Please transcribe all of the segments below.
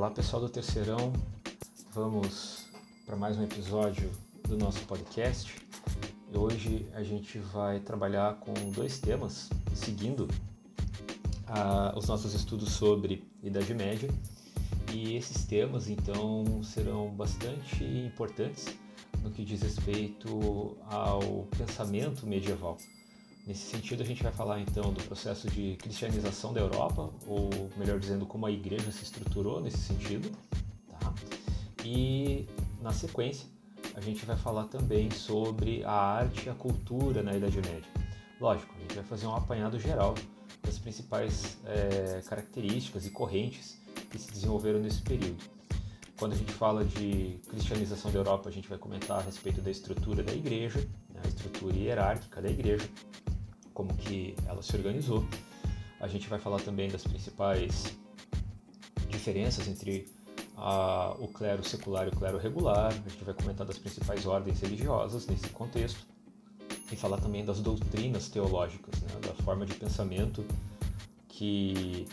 Olá pessoal do Terceirão, vamos para mais um episódio do nosso podcast. Hoje a gente vai trabalhar com dois temas, seguindo ah, os nossos estudos sobre Idade Média, e esses temas então serão bastante importantes no que diz respeito ao pensamento medieval. Nesse sentido, a gente vai falar então do processo de cristianização da Europa, ou melhor dizendo, como a igreja se estruturou nesse sentido. Tá? E na sequência, a gente vai falar também sobre a arte e a cultura na Idade Média. Lógico, a gente vai fazer um apanhado geral das principais é, características e correntes que se desenvolveram nesse período. Quando a gente fala de cristianização da Europa, a gente vai comentar a respeito da estrutura da igreja, né, a estrutura hierárquica da igreja, como que ela se organizou. A gente vai falar também das principais diferenças entre a, o clero secular e o clero regular. A gente vai comentar das principais ordens religiosas nesse contexto e falar também das doutrinas teológicas, né, da forma de pensamento que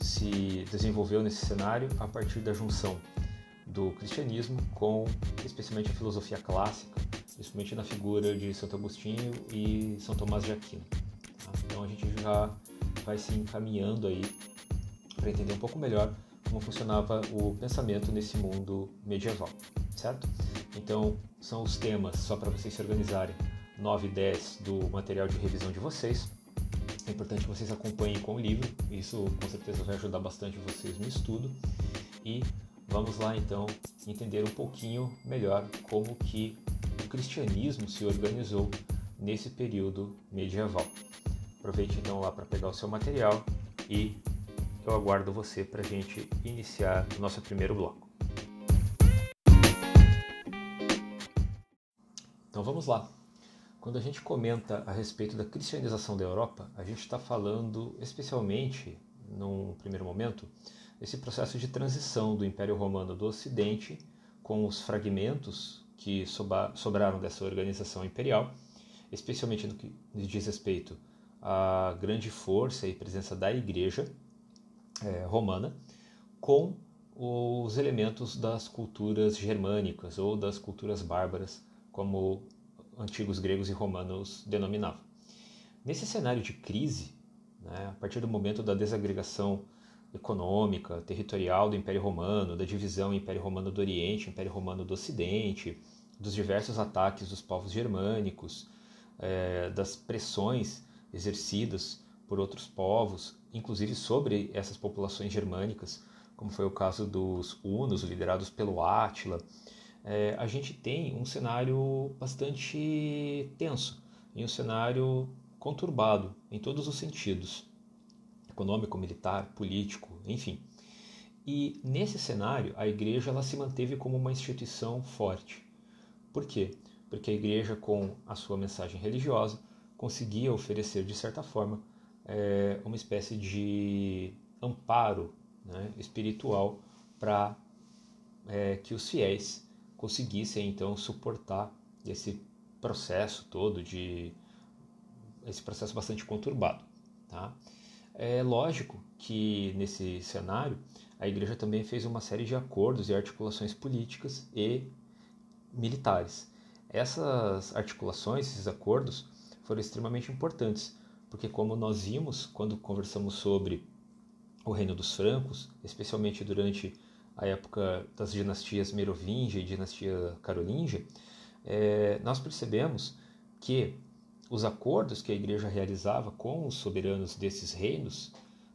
se desenvolveu nesse cenário a partir da junção do cristianismo com especialmente a filosofia clássica, principalmente na figura de Santo Agostinho e São Tomás de Aquino. Então a gente já vai se encaminhando aí para entender um pouco melhor como funcionava o pensamento nesse mundo medieval, certo? Então são os temas, só para vocês se organizarem, 9 e 10 do material de revisão de vocês. É importante que vocês acompanhem com o livro, isso com certeza vai ajudar bastante vocês no estudo. E Vamos lá então entender um pouquinho melhor como que o cristianismo se organizou nesse período medieval. Aproveite então lá para pegar o seu material e eu aguardo você para a gente iniciar o nosso primeiro bloco. Então vamos lá. Quando a gente comenta a respeito da cristianização da Europa, a gente está falando especialmente, num primeiro momento, esse processo de transição do Império Romano do Ocidente com os fragmentos que sobraram dessa organização imperial, especialmente no que diz respeito à grande força e presença da Igreja é, romana, com os elementos das culturas germânicas ou das culturas bárbaras, como antigos gregos e romanos denominavam. Nesse cenário de crise, né, a partir do momento da desagregação econômica, territorial do Império Romano, da divisão Império Romano do Oriente, Império Romano do Ocidente, dos diversos ataques dos povos germânicos, é, das pressões exercidas por outros povos, inclusive sobre essas populações germânicas, como foi o caso dos hunos, liderados pelo Átila, é, a gente tem um cenário bastante tenso e um cenário conturbado em todos os sentidos econômico, militar, político, enfim. E nesse cenário, a igreja ela se manteve como uma instituição forte. Por quê? Porque a igreja, com a sua mensagem religiosa, conseguia oferecer, de certa forma, é, uma espécie de amparo né, espiritual para é, que os fiéis conseguissem então suportar esse processo todo de esse processo bastante conturbado, tá? É lógico que nesse cenário a igreja também fez uma série de acordos e articulações políticas e militares. Essas articulações, esses acordos, foram extremamente importantes, porque como nós vimos quando conversamos sobre o reino dos francos, especialmente durante a época das dinastias Merovingia e dinastia Carolíngia, é, nós percebemos que os acordos que a igreja realizava com os soberanos desses reinos,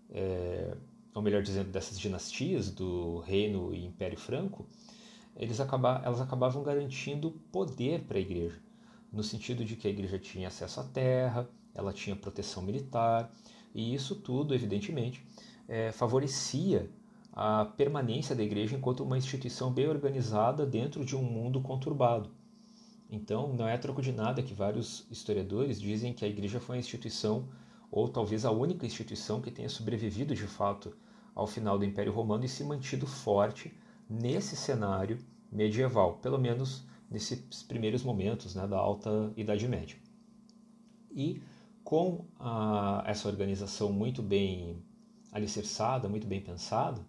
é, ou melhor dizendo, dessas dinastias do reino e império franco, eles acaba, elas acabavam garantindo poder para a igreja, no sentido de que a igreja tinha acesso à terra, ela tinha proteção militar, e isso tudo, evidentemente, é, favorecia a permanência da igreja enquanto uma instituição bem organizada dentro de um mundo conturbado. Então, não é troco de nada que vários historiadores dizem que a igreja foi a instituição, ou talvez a única instituição que tenha sobrevivido de fato ao final do Império Romano e se mantido forte nesse cenário medieval, pelo menos nesses primeiros momentos né, da Alta Idade Média. E com a, essa organização muito bem alicerçada, muito bem pensada,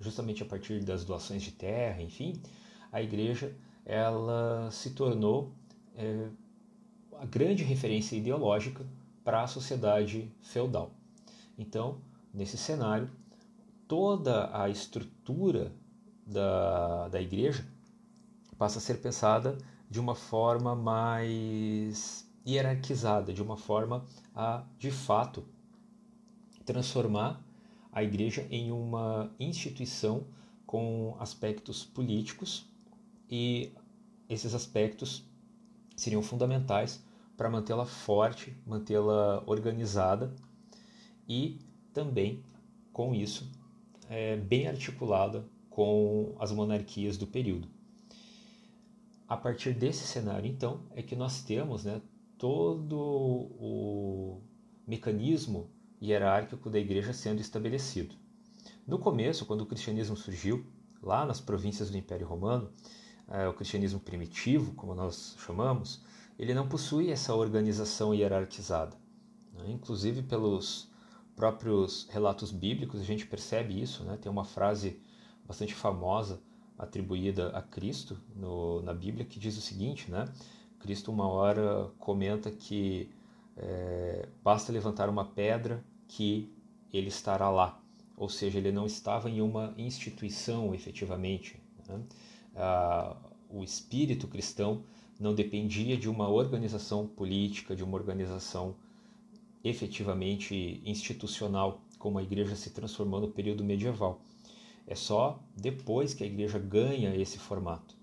justamente a partir das doações de terra, enfim, a igreja ela se tornou é, a grande referência ideológica para a sociedade feudal. Então, nesse cenário, toda a estrutura da, da igreja passa a ser pensada de uma forma mais hierarquizada, de uma forma a, de fato, transformar a igreja em uma instituição com aspectos políticos e esses aspectos seriam fundamentais para mantê-la forte, mantê-la organizada e também, com isso, é, bem articulada com as monarquias do período. A partir desse cenário, então, é que nós temos né, todo o mecanismo hierárquico da igreja sendo estabelecido. No começo, quando o cristianismo surgiu, lá nas províncias do Império Romano, é, o cristianismo primitivo, como nós chamamos, ele não possui essa organização hierarquizada. Né? Inclusive, pelos próprios relatos bíblicos, a gente percebe isso. Né? Tem uma frase bastante famosa atribuída a Cristo no, na Bíblia que diz o seguinte, né? Cristo uma hora comenta que é, basta levantar uma pedra que ele estará lá, ou seja, ele não estava em uma instituição efetivamente. Né? Ah, o espírito cristão não dependia de uma organização política, de uma organização efetivamente institucional, como a igreja se transformou no período medieval. É só depois que a igreja ganha esse formato,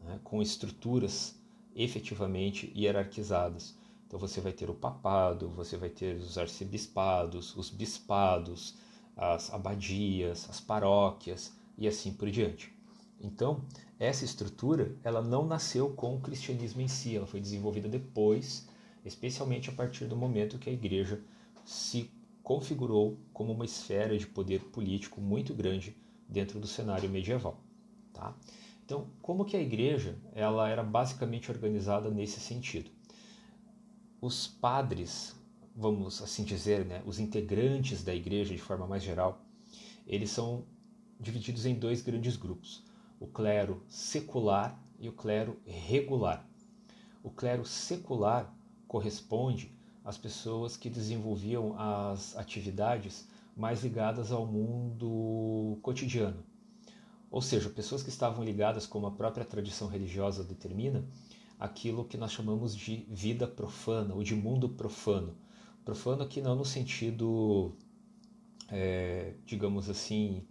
né, com estruturas efetivamente hierarquizadas. Então você vai ter o papado, você vai ter os arcebispados, os bispados, as abadias, as paróquias e assim por diante. Então, essa estrutura, ela não nasceu com o cristianismo em si, ela foi desenvolvida depois, especialmente a partir do momento que a igreja se configurou como uma esfera de poder político muito grande dentro do cenário medieval, tá? Então, como que a igreja, ela era basicamente organizada nesse sentido? Os padres, vamos assim dizer, né, os integrantes da igreja de forma mais geral, eles são divididos em dois grandes grupos o clero secular e o clero regular. O clero secular corresponde às pessoas que desenvolviam as atividades mais ligadas ao mundo cotidiano. Ou seja, pessoas que estavam ligadas, como a própria tradição religiosa determina, aquilo que nós chamamos de vida profana ou de mundo profano. Profano aqui não no sentido, é, digamos assim,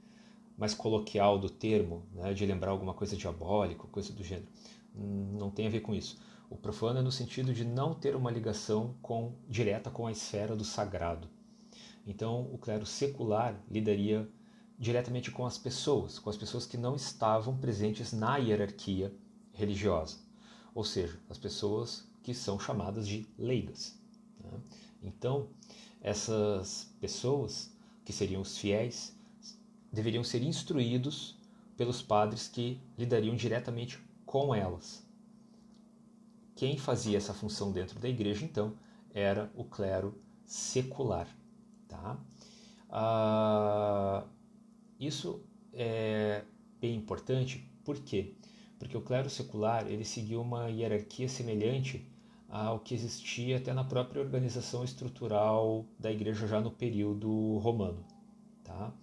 mais coloquial do termo, né, de lembrar alguma coisa diabólica, coisa do gênero. Não tem a ver com isso. O profano é no sentido de não ter uma ligação com, direta com a esfera do sagrado. Então, o clero secular lidaria diretamente com as pessoas, com as pessoas que não estavam presentes na hierarquia religiosa, ou seja, as pessoas que são chamadas de leigas. Né? Então, essas pessoas, que seriam os fiéis, deveriam ser instruídos pelos padres que lidariam diretamente com elas. Quem fazia essa função dentro da igreja, então, era o clero secular. Tá? Ah, isso é bem importante, por quê? Porque o clero secular ele seguiu uma hierarquia semelhante ao que existia até na própria organização estrutural da igreja já no período romano. Tá?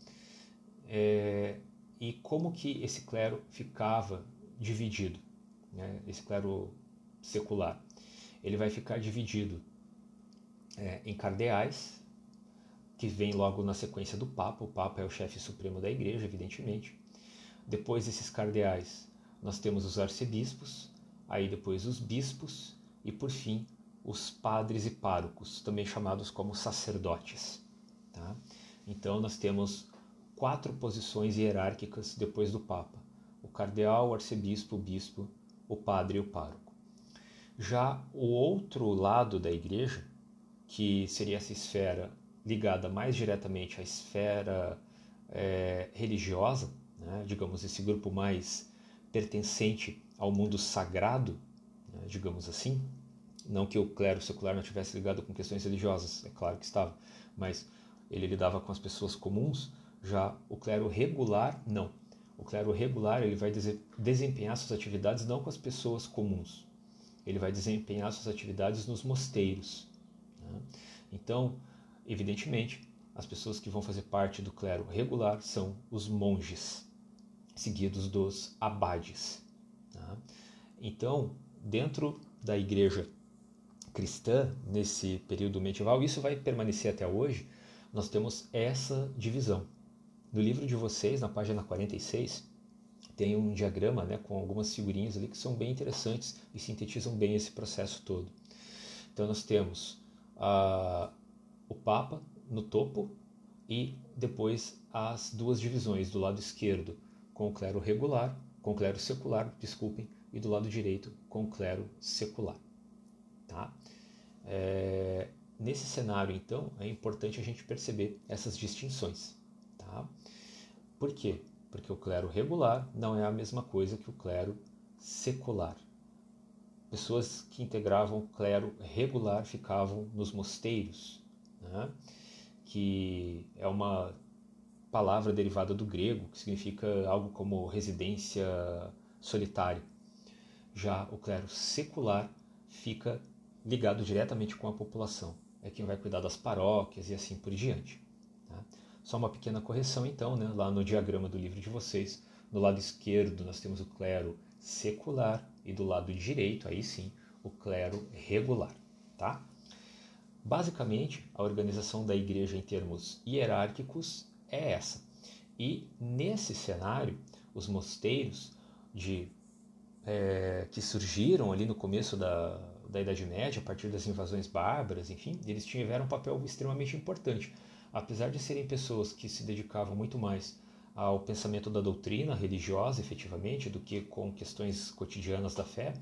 é, e como que esse clero ficava dividido, né? esse clero secular. Ele vai ficar dividido é, em cardeais, que vem logo na sequência do Papa. O Papa é o chefe supremo da igreja, evidentemente. Depois desses cardeais, nós temos os arcebispos, aí depois os bispos e, por fim, os padres e párocos, também chamados como sacerdotes. Tá? Então, nós temos quatro posições hierárquicas depois do Papa: o cardeal, o arcebispo, o bispo, o padre e o pároco. Já o outro lado da igreja, que seria essa esfera ligada mais diretamente à esfera é, religiosa, né, digamos, esse grupo mais pertencente ao mundo sagrado, né, digamos assim. Não que o clero secular não tivesse ligado com questões religiosas, é claro que estava, mas ele lidava com as pessoas comuns Já o clero regular, não. O clero regular ele vai desempenhar suas atividades não com as pessoas comuns, ele vai desempenhar suas atividades nos mosteiros. Né? Então, evidentemente, as pessoas que vão fazer parte do clero regular são os monges, seguidos dos abades. Tá? Então, dentro da igreja cristã, nesse período medieval, isso vai permanecer até hoje, nós temos essa divisão. No livro de vocês, na página 46, tem um diagrama né, com algumas figurinhas ali que são bem interessantes e sintetizam bem esse processo todo. Então nós temos uh, o Papa no topo e depois as duas divisões do lado esquerdo com o clero regular, com o clero secular, desculpem, e do lado direito com o clero secular. Tá? É, nesse cenário, então, é importante a gente perceber essas distinções. Tá? Por quê? Porque o clero regular não é a mesma coisa que o clero secular. Pessoas que integravam o clero regular ficavam nos mosteiros, né? que é uma palavra derivada do grego, que significa algo como residência solitária. Já o clero secular fica ligado diretamente com a população, é quem vai cuidar das paróquias e assim por diante. Tá? Só uma pequena correção, então, né? lá no diagrama do livro de vocês, no lado esquerdo nós temos o clero secular e do lado direito, aí sim, o clero regular. Tá? Basicamente, a organização da igreja em termos hierárquicos é essa. E nesse cenário, os mosteiros de, é, que surgiram ali no começo da, da Idade Média, a partir das invasões bárbaras, enfim, eles tiveram um papel extremamente importante. Apesar de serem pessoas que se dedicavam muito mais ao pensamento da doutrina religiosa, efetivamente, do que com questões cotidianas da fé,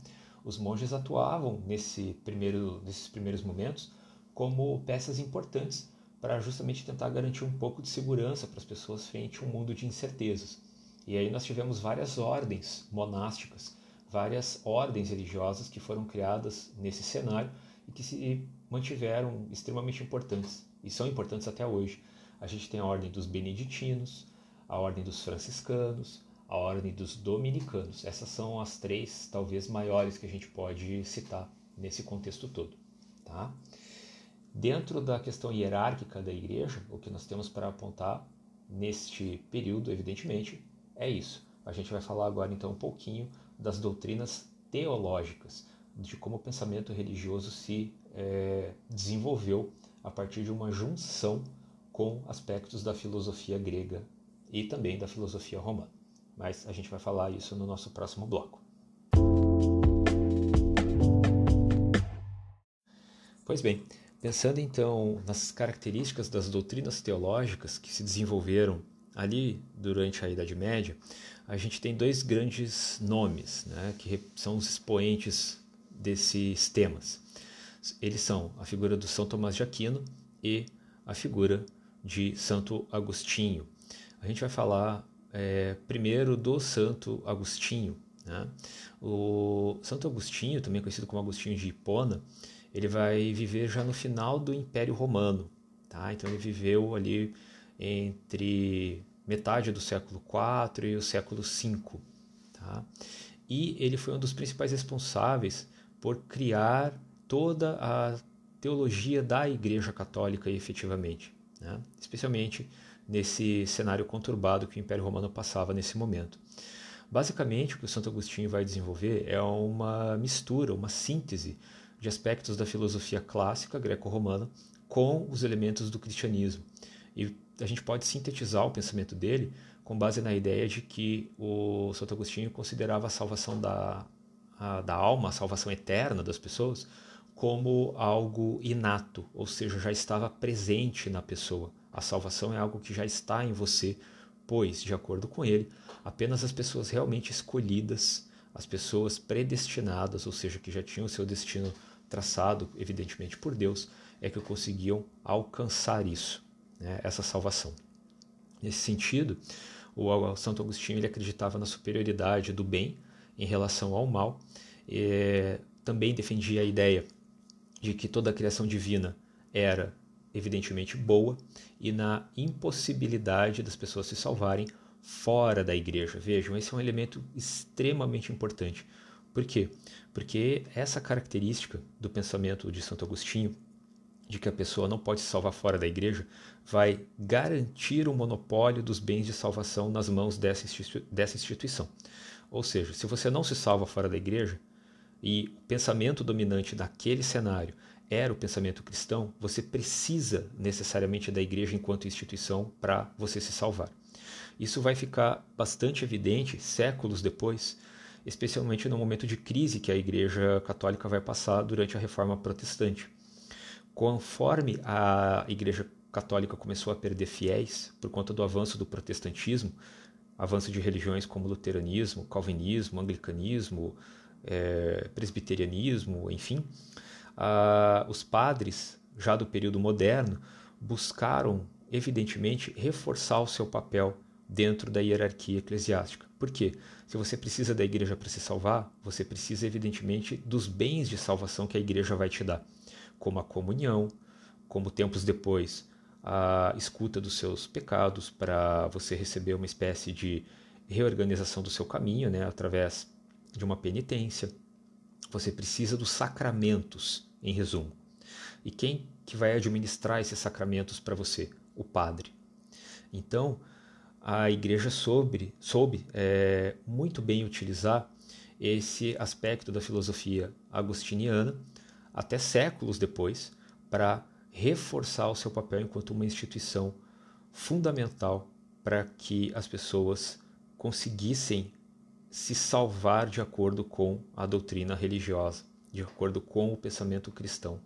os monges atuavam nesse primeiro, nesses primeiros momentos como peças importantes para justamente tentar garantir um pouco de segurança para as pessoas frente a um mundo de incertezas. E aí nós tivemos várias ordens monásticas várias ordens religiosas que foram criadas nesse cenário e que se mantiveram extremamente importantes e são importantes até hoje. A gente tem a ordem dos beneditinos, a ordem dos franciscanos, a ordem dos dominicanos. Essas são as três, talvez, maiores que a gente pode citar nesse contexto todo. Tá? Dentro da questão hierárquica da igreja, o que nós temos para apontar neste período, evidentemente, é isso. A gente vai falar agora então um pouquinho das doutrinas teológicas, de como o pensamento religioso se é, desenvolveu a partir de uma junção com aspectos da filosofia grega e também da filosofia romana. Mas a gente vai falar isso no nosso próximo bloco. Pois bem, pensando então nas características das doutrinas teológicas que se desenvolveram ali durante a Idade Média, a gente tem dois grandes nomes né, que são os expoentes desses temas. Eles são a figura do São Tomás de Aquino e a figura de Santo Agostinho. A gente vai falar é, primeiro do Santo Agostinho. Né? O Santo Agostinho, também conhecido como Agostinho de Hipona, ele vai viver já no final do Império Romano. Tá? Então ele viveu ali entre metade do século IV e o século V. Tá? E ele foi um dos principais responsáveis por criar toda a teologia da Igreja Católica efetivamente, né? especialmente nesse cenário conturbado que o Império Romano passava nesse momento. Basicamente, o que o Santo Agostinho vai desenvolver é uma mistura, uma síntese de aspectos da filosofia clássica greco-romana com os elementos do cristianismo. E a gente pode sintetizar o pensamento dele com base na ideia de que o Santo Agostinho considerava a salvação da, a, da alma, a salvação eterna das pessoas, como algo inato, ou seja, já estava presente na pessoa. A salvação é algo que já está em você, pois, de acordo com ele, apenas as pessoas realmente escolhidas, as pessoas predestinadas, ou seja, que já tinham o seu destino traçado, evidentemente por Deus, é que conseguiam alcançar isso né, essa salvação. Nesse sentido, o Santo Agostinho ele acreditava na superioridade do bem em relação ao mal, e também defendia a ideia de que toda a criação divina era evidentemente boa e na impossibilidade das pessoas se salvarem fora da igreja. Vejam, esse é um elemento extremamente importante. Por quê? Porque essa característica do pensamento de Santo Agostinho, de que a pessoa não pode se salvar fora da igreja, vai garantir o monopólio dos bens de salvação nas mãos dessa, dessa instituição. Ou seja, se você não se salva fora da igreja e o pensamento dominante daquele cenário era o pensamento cristão, você precisa necessariamente da igreja enquanto instituição para você se salvar. Isso vai ficar bastante evidente séculos depois, especialmente no momento de crise que a Igreja Católica vai passar durante a Reforma Protestante. Conforme a Igreja Católica começou a perder fiéis por conta do avanço do protestantismo, avanço de religiões como luteranismo, calvinismo, anglicanismo, é, presbiterianismo, enfim, os padres, já do período moderno, buscaram, evidentemente, reforçar o seu papel dentro da hierarquia eclesiástica. Por quê? Se você precisa da igreja para se salvar, você precisa, evidentemente, dos bens de salvação que a igreja vai te dar, como a comunhão, como tempos depois a escuta dos seus pecados, para você receber uma espécie de reorganização do seu caminho, né, através de uma penitência. Você precisa dos sacramentos, em resumo. E quem que vai administrar esses sacramentos para você? O padre. Então, a igreja soube, soube é, muito bem utilizar esse aspecto da filosofia agostiniana, até séculos depois, para reforçar o seu papel enquanto uma instituição fundamental para que as pessoas conseguissem se salvar de acordo com a doutrina religiosa, de acordo com o pensamento cristão,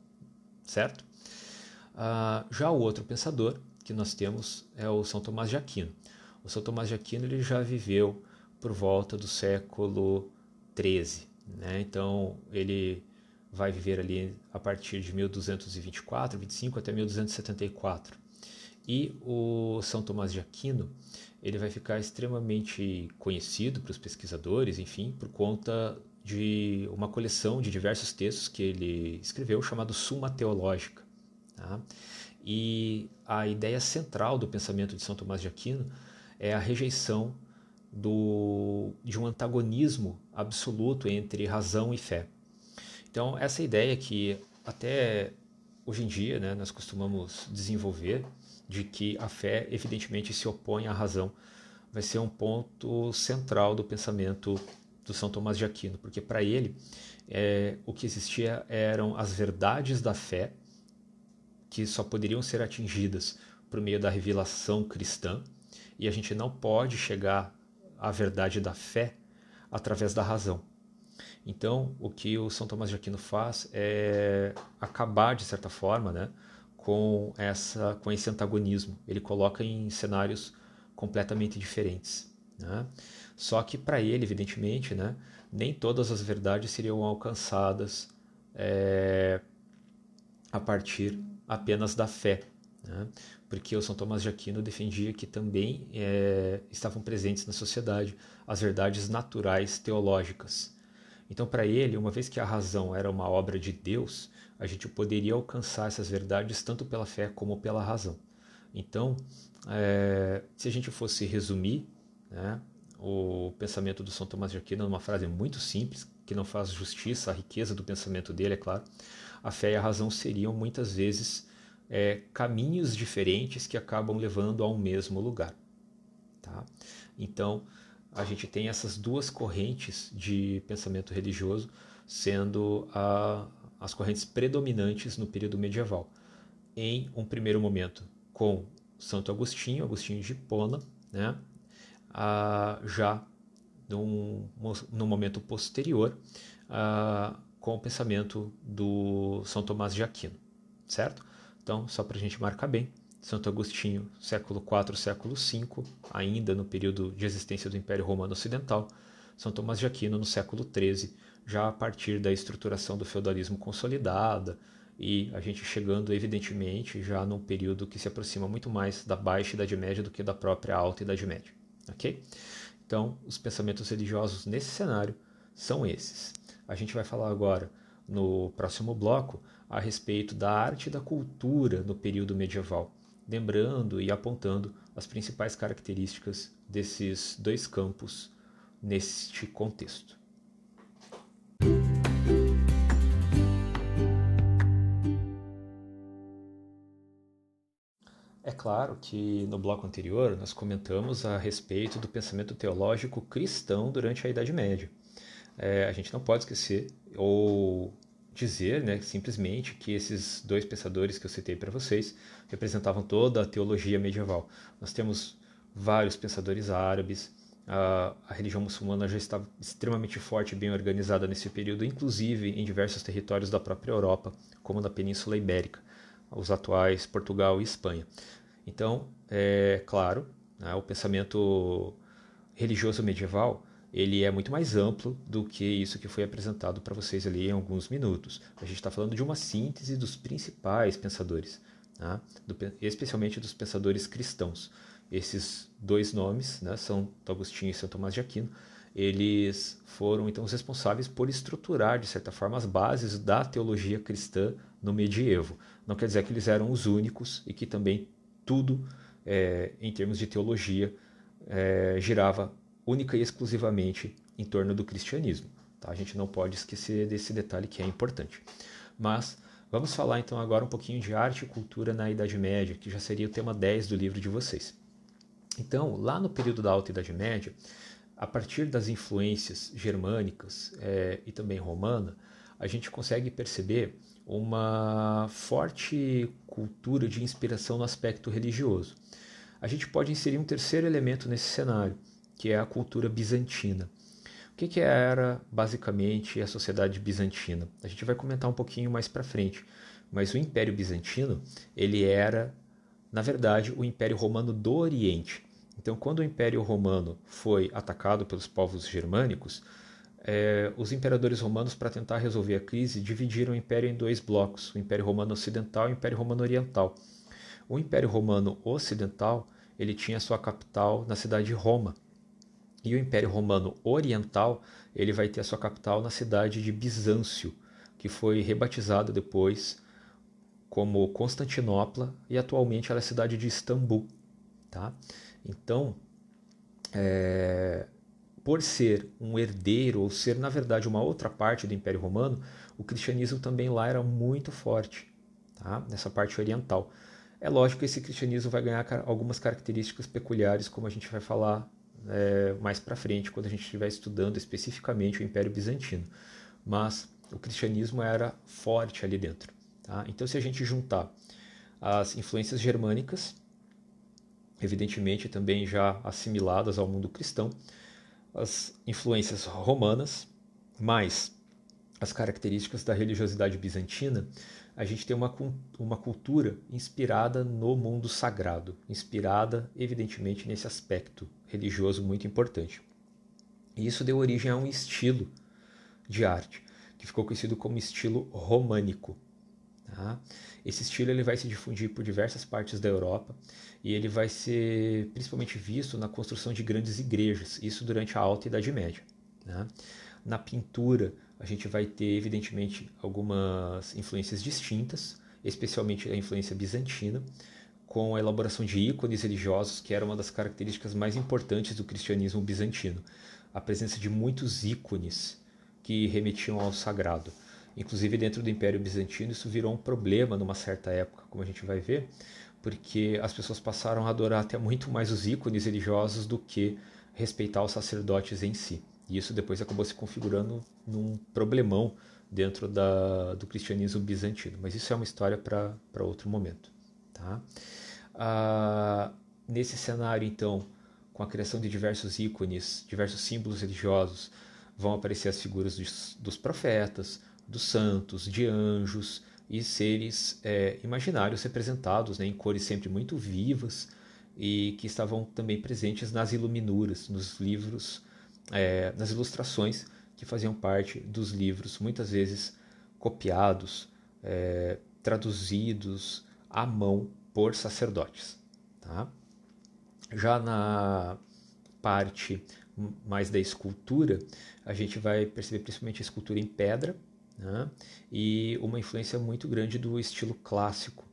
certo? Ah, já o outro pensador que nós temos é o São Tomás de Aquino. O São Tomás de Aquino ele já viveu por volta do século XIII, né? então ele vai viver ali a partir de 1224, 25 até 1274. E o São Tomás de Aquino ele vai ficar extremamente conhecido para os pesquisadores, enfim, por conta de uma coleção de diversos textos que ele escreveu chamado Suma Teológica. Tá? E a ideia central do pensamento de São Tomás de Aquino é a rejeição do, de um antagonismo absoluto entre razão e fé. Então, essa ideia que até hoje em dia né, nós costumamos desenvolver, de que a fé evidentemente se opõe à razão, vai ser um ponto central do pensamento do São Tomás de Aquino, porque para ele é, o que existia eram as verdades da fé que só poderiam ser atingidas por meio da revelação cristã e a gente não pode chegar à verdade da fé através da razão. Então, o que o São Tomás de Aquino faz é acabar de certa forma, né, com essa com esse antagonismo. Ele coloca em cenários completamente diferentes. Né? Só que para ele, evidentemente, né, nem todas as verdades seriam alcançadas é, a partir apenas da fé. Né? Porque o São Tomás de Aquino defendia que também é, estavam presentes na sociedade as verdades naturais teológicas. Então, para ele, uma vez que a razão era uma obra de Deus, a gente poderia alcançar essas verdades tanto pela fé como pela razão. Então, é, se a gente fosse resumir né, o pensamento do São Tomás de Aquino numa frase muito simples, que não faz justiça à riqueza do pensamento dele, é claro, a fé e a razão seriam muitas vezes é, caminhos diferentes que acabam levando ao mesmo lugar. Tá? Então, a gente tem essas duas correntes de pensamento religioso sendo a, as correntes predominantes no período medieval. Em um primeiro momento, com Santo Agostinho, Agostinho de Hipona, né? Já num, num momento posterior, com o pensamento do São Tomás de Aquino, certo? Então, só para a gente marcar bem, Santo Agostinho, século IV, século V, ainda no período de existência do Império Romano Ocidental, São Tomás de Aquino no século XIII, já a partir da estruturação do feudalismo consolidada e a gente chegando, evidentemente, já num período que se aproxima muito mais da Baixa Idade Média do que da própria Alta Idade Média. Ok? Então, os pensamentos religiosos nesse cenário são esses. A gente vai falar agora no próximo bloco a respeito da arte e da cultura no período medieval, lembrando e apontando as principais características desses dois campos neste contexto. É claro que no bloco anterior nós comentamos a respeito do pensamento teológico cristão durante a Idade Média. É, a gente não pode esquecer ou dizer né, simplesmente que esses dois pensadores que eu citei para vocês representavam toda a teologia medieval. Nós temos vários pensadores árabes, a, a, religião muçulmana já estava extremamente forte e bem organizada nesse período, inclusive em diversos territórios da própria Europa, como na Península Ibérica os atuais Portugal e Espanha. Então, é claro, né, o pensamento religioso medieval ele é muito mais amplo do que isso que foi apresentado para vocês ali em alguns minutos. A gente está falando de uma síntese dos principais pensadores, né, do, especialmente dos pensadores cristãos. Esses dois nomes, né, São Agostinho e São Tomás de Aquino, eles foram então os responsáveis por estruturar, de certa forma, as bases da teologia cristã no medievo. Não quer dizer que eles eram os únicos e que também tudo, é, em termos de teologia, é, girava única e exclusivamente em torno do cristianismo. Tá? A gente não pode esquecer desse detalhe que é importante. Mas vamos falar então agora um pouquinho de arte e cultura na Idade Média, que já seria o tema 10 do livro de vocês. Então, lá no período da Alta Idade Média, a partir das influências germânicas é, e também romana, a gente consegue perceber uma forte cultura de inspiração no aspecto religioso. A gente pode inserir um terceiro elemento nesse cenário, que é a cultura bizantina. O que, que era basicamente a sociedade bizantina? A gente vai comentar um pouquinho mais para frente, mas o Império Bizantino ele era, na verdade, o Império Romano do Oriente. Então, quando o Império Romano foi atacado pelos povos germânicos, é, os imperadores romanos, para tentar resolver a crise, dividiram o império em dois blocos: o Império Romano Ocidental e o Império Romano Oriental. O Império Romano Ocidental ele tinha sua capital na cidade de Roma, e o Império Romano Oriental ele vai ter a sua capital na cidade de Bizâncio, que foi rebatizada depois como Constantinopla e atualmente ela é a cidade de Istambul. Tá? Então, é, por ser um herdeiro ou ser na verdade uma outra parte do Império Romano, o cristianismo também lá era muito forte, tá? nessa parte oriental. É lógico que esse cristianismo vai ganhar algumas características peculiares, como a gente vai falar é, mais para frente, quando a gente estiver estudando especificamente o Império Bizantino. Mas o cristianismo era forte ali dentro. Tá? Então, se a gente juntar as influências germânicas, evidentemente também já assimiladas ao mundo cristão, as influências romanas, mais as características da religiosidade bizantina, a gente tem uma, uma cultura inspirada no mundo sagrado, inspirada, evidentemente, nesse aspecto religioso muito importante. E isso deu origem a um estilo de arte, que ficou conhecido como estilo românico. Tá? Esse estilo ele vai se difundir por diversas partes da Europa e ele vai ser principalmente visto na construção de grandes igrejas, isso durante a Alta Idade Média. Né? Na pintura, a gente vai ter, evidentemente, algumas influências distintas, especialmente a influência bizantina, com a elaboração de ícones religiosos, que era uma das características mais importantes do cristianismo bizantino. A presença de muitos ícones que remetiam ao sagrado. Inclusive, dentro do Império Bizantino, isso virou um problema numa certa época, como a gente vai ver, porque as pessoas passaram a adorar até muito mais os ícones religiosos do que respeitar os sacerdotes em si. E isso depois acabou se configurando num problemão dentro da, do cristianismo bizantino. Mas isso é uma história para outro momento. Tá? Ah, nesse cenário, então, com a criação de diversos ícones, diversos símbolos religiosos, vão aparecer as figuras dos, dos profetas, dos santos, de anjos e seres é, imaginários representados né, em cores sempre muito vivas e que estavam também presentes nas iluminuras, nos livros, é, nas ilustrações que faziam parte dos livros, muitas vezes copiados, é, traduzidos à mão por sacerdotes. Tá? Já na parte mais da escultura, a gente vai perceber principalmente a escultura em pedra, né? e uma influência muito grande do estilo clássico,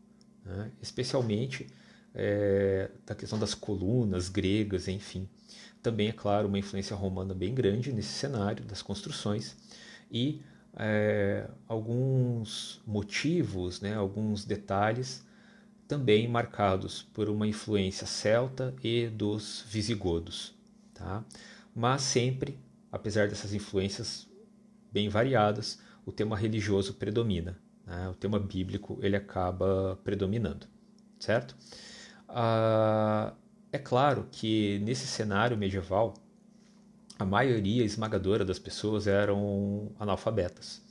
né? especialmente é, da questão das colunas gregas, enfim. Também, é claro, uma influência romana bem grande nesse cenário das construções e é, alguns motivos, né, alguns detalhes também marcados por uma influência celta e dos visigodos. Tá? Mas sempre, apesar dessas influências bem variadas, o tema religioso predomina. Né? O tema bíblico ele acaba predominando, certo? Ah, é claro que nesse cenário medieval, a maioria esmagadora das pessoas eram analfabetas.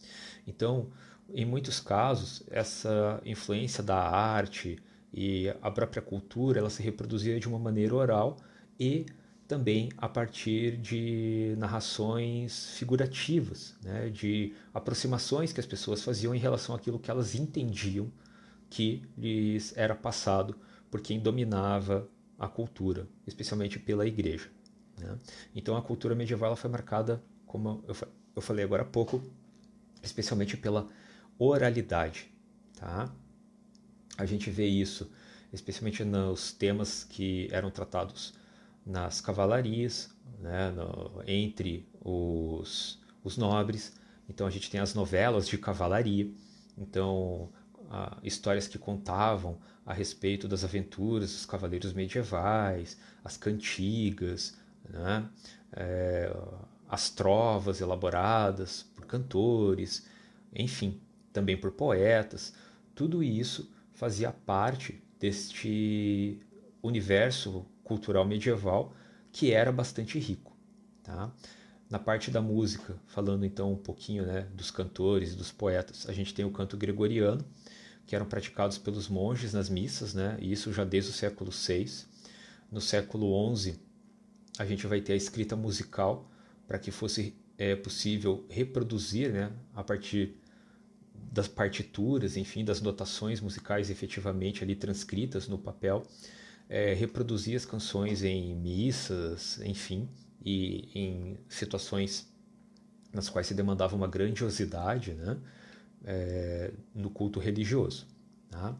Então, em muitos casos, essa influência da arte e a própria cultura ela se reproduzia de uma maneira oral e também a partir de narrações figurativas, né, de aproximações que as pessoas faziam em relação àquilo que elas entendiam que lhes era passado por quem dominava a cultura, especialmente pela igreja. Né? Então a cultura medieval foi marcada, como eu, eu falei agora há pouco, especialmente pela oralidade. Tá? A gente vê isso especialmente nos temas que eram tratados nas cavalarias, né, no, entre os, os nobres. Então a gente tem as novelas de cavalaria, então histórias que contavam a respeito das aventuras dos cavaleiros medievais, as cantigas, né? é, as trovas elaboradas por cantores, enfim, também por poetas. Tudo isso fazia parte deste universo cultural medieval que era bastante rico. Tá? Na parte da música, falando então um pouquinho né, dos cantores, dos poetas, a gente tem o canto gregoriano, que eram praticados pelos monges nas missas, né? E isso já desde o século VI. No século XI, a gente vai ter a escrita musical para que fosse é, possível reproduzir, né, a partir das partituras, enfim, das notações musicais efetivamente ali transcritas no papel, é, reproduzir as canções em missas, enfim, e em situações nas quais se demandava uma grandiosidade, né? É, no culto religioso. Tá?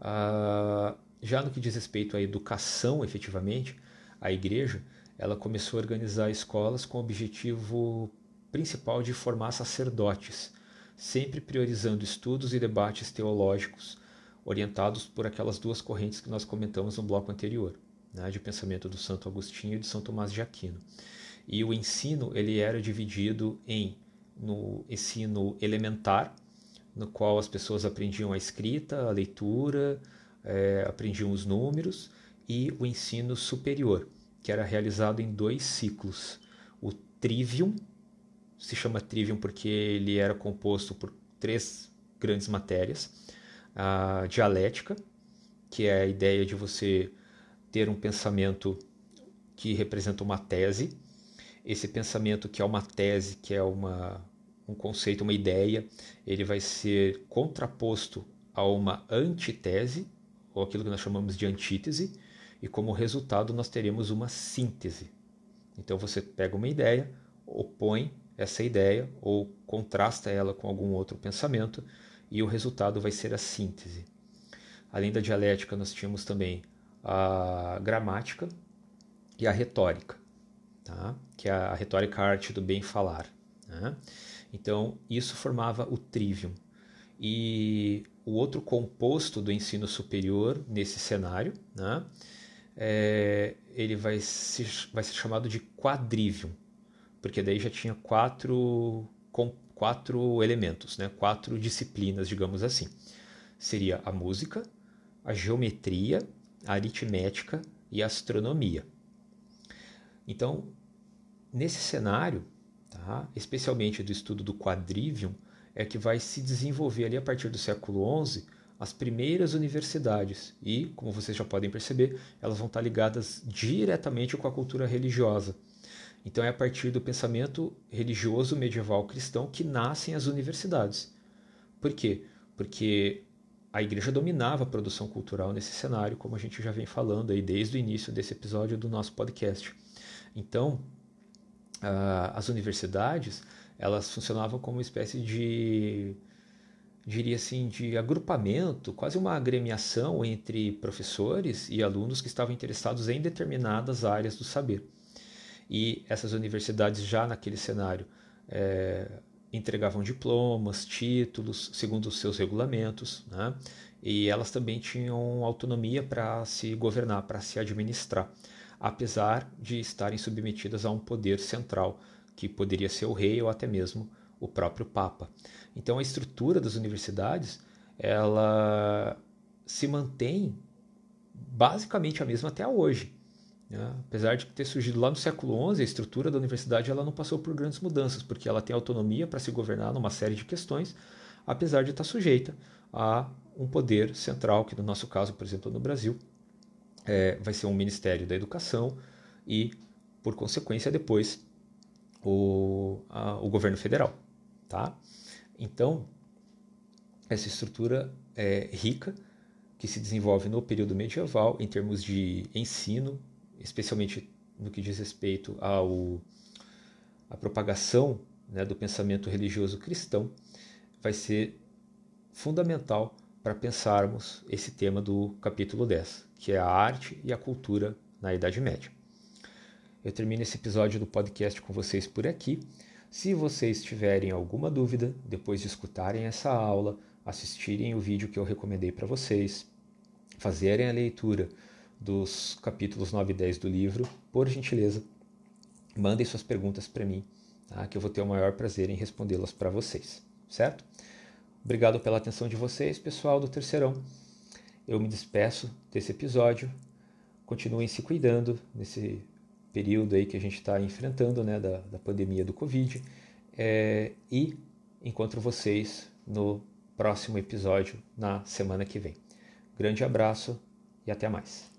Ah, já no que diz respeito à educação, efetivamente, a igreja ela começou a organizar escolas com o objetivo principal de formar sacerdotes, sempre priorizando estudos e debates teológicos orientados por aquelas duas correntes que nós comentamos no bloco anterior, né, de pensamento do Santo Agostinho e de São Tomás de Aquino. E o ensino ele era dividido em no ensino elementar, no qual as pessoas aprendiam a escrita, a leitura, é, aprendiam os números, e o ensino superior, que era realizado em dois ciclos. O trivium, se chama trivium porque ele era composto por três grandes matérias. A dialética, que é a ideia de você ter um pensamento que representa uma tese. Esse pensamento que é uma tese, que é uma um conceito, uma ideia, ele vai ser contraposto a uma antitese, ou aquilo que nós chamamos de antítese, e como resultado nós teremos uma síntese. Então você pega uma ideia, opõe essa ideia ou contrasta ela com algum outro pensamento e o resultado vai ser a síntese. Além da dialética, nós tínhamos também a gramática e a retórica, tá? que é a retórica a arte do bem falar. Né? Então, isso formava o trivium. E o outro composto do ensino superior nesse cenário, né, é, ele vai ser, vai ser chamado de quadrivium, porque daí já tinha quatro, com, quatro elementos, né, quatro disciplinas, digamos assim. Seria a música, a geometria, a aritmética e a astronomia. Então, nesse cenário, tá? especialmente do estudo do quadrivium, é que vai se desenvolver ali a partir do século XI as primeiras universidades e, como vocês já podem perceber, elas vão estar ligadas diretamente com a cultura religiosa. Então é a partir do pensamento religioso medieval cristão que nascem as universidades. Por quê? Porque a igreja dominava a produção cultural nesse cenário, como a gente já vem falando aí desde o início desse episódio do nosso podcast. Então, as universidades elas funcionavam como uma espécie de diria assim, de agrupamento, quase uma agremiação entre professores e alunos que estavam interessados em determinadas áreas do saber. E essas universidades, já naquele cenário, é, entregavam diplomas, títulos, segundo os seus regulamentos, né? e elas também tinham autonomia para se governar, para se administrar, apesar de estarem submetidas a um poder central, que poderia ser o rei ou até mesmo o próprio Papa. Então a estrutura das universidades ela se mantém basicamente a mesma até hoje. Né? Apesar de ter surgido lá no século XI, a estrutura da universidade ela não passou por grandes mudanças, porque ela tem autonomia para se governar numa série de questões, apesar de estar sujeita a um poder central, que no nosso caso, por exemplo, no Brasil, é, vai ser um Ministério da Educação e, por consequência, depois o, a, o governo federal. Tá? Então, essa estrutura é rica, que se desenvolve no período medieval em termos de ensino, especialmente no que diz respeito ao a propagação né, do pensamento religioso cristão, vai ser fundamental para pensarmos esse tema do capítulo 10, que é a arte e a cultura na Idade Média. Eu termino esse episódio do podcast com vocês por aqui. Se vocês tiverem alguma dúvida, depois de escutarem essa aula, assistirem o vídeo que eu recomendei para vocês, fazerem a leitura dos capítulos 9 e 10 do livro, por gentileza, mandem suas perguntas para mim, tá? que eu vou ter o maior prazer em respondê-las para vocês, certo? Obrigado pela atenção de vocês, pessoal do Terceirão. Eu me despeço desse episódio. Continuem se cuidando nesse período aí que a gente está enfrentando, né, da, da pandemia do Covid. É, e encontro vocês no próximo episódio na semana que vem. Grande abraço e até mais.